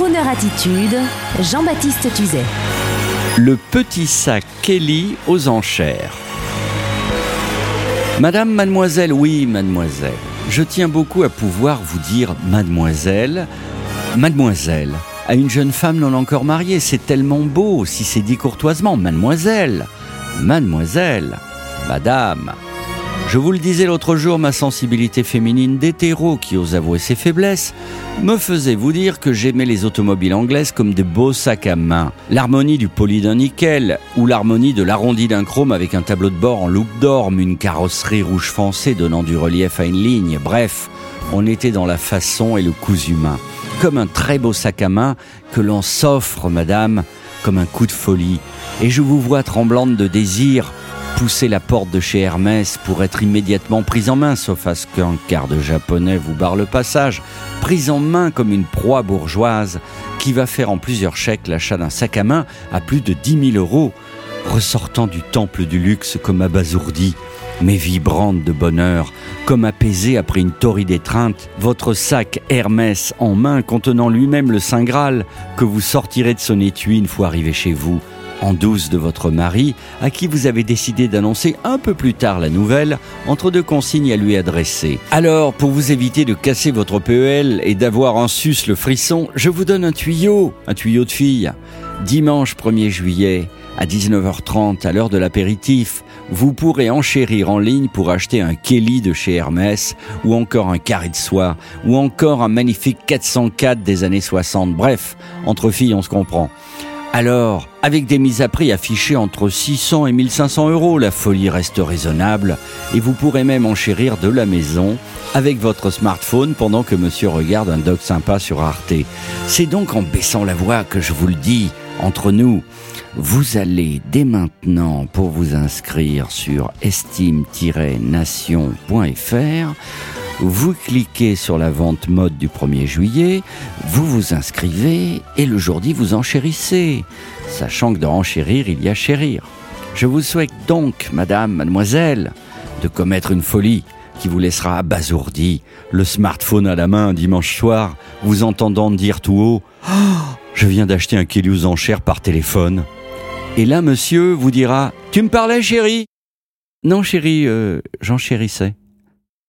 Kroneur Attitude, Jean-Baptiste Tuzet. Le petit sac Kelly aux enchères. Madame, mademoiselle, oui, mademoiselle. Je tiens beaucoup à pouvoir vous dire mademoiselle, mademoiselle. À une jeune femme non encore mariée, c'est tellement beau si c'est dit courtoisement, mademoiselle, mademoiselle, madame. Je vous le disais l'autre jour, ma sensibilité féminine d'hétéro qui ose avouer ses faiblesses me faisait vous dire que j'aimais les automobiles anglaises comme des beaux sacs à main. L'harmonie du poli d'un nickel ou l'harmonie de l'arrondi d'un chrome avec un tableau de bord en loupe d'orme, une carrosserie rouge foncé donnant du relief à une ligne. Bref, on était dans la façon et le cousu humain. Comme un très beau sac à main que l'on s'offre, madame, comme un coup de folie. Et je vous vois tremblante de désir pousser la porte de chez Hermès pour être immédiatement prise en main, sauf à ce qu'un quart de japonais vous barre le passage, prise en main comme une proie bourgeoise qui va faire en plusieurs chèques l'achat d'un sac à main à plus de 10 000 euros, ressortant du temple du luxe comme abasourdi, mais vibrante de bonheur, comme apaisée après une torride étreinte, votre sac Hermès en main contenant lui-même le Saint Graal que vous sortirez de son étui une fois arrivé chez vous en douce de votre mari, à qui vous avez décidé d'annoncer un peu plus tard la nouvelle, entre deux consignes à lui adresser. Alors, pour vous éviter de casser votre PEL et d'avoir en sus le frisson, je vous donne un tuyau, un tuyau de fille. Dimanche 1er juillet, à 19h30, à l'heure de l'apéritif, vous pourrez enchérir en ligne pour acheter un Kelly de chez Hermès, ou encore un carré de soie, ou encore un magnifique 404 des années 60. Bref, entre filles, on se comprend. Alors, avec des mises à prix affichées entre 600 et 1500 euros, la folie reste raisonnable et vous pourrez même enchérir de la maison avec votre smartphone pendant que monsieur regarde un doc sympa sur Arte. C'est donc en baissant la voix que je vous le dis, entre nous, vous allez dès maintenant pour vous inscrire sur estime-nation.fr vous cliquez sur la vente mode du 1er juillet, vous vous inscrivez et le jour dit vous enchérissez, sachant que dans enchérir il y a chérir. Je vous souhaite donc, madame, mademoiselle, de commettre une folie qui vous laissera abasourdi, le smartphone à la main dimanche soir, vous entendant dire tout haut oh, Je viens d'acheter un Kelly aux enchères par téléphone. Et là, monsieur vous dira Tu me parlais, chérie Non, chérie, euh, j'enchérissais.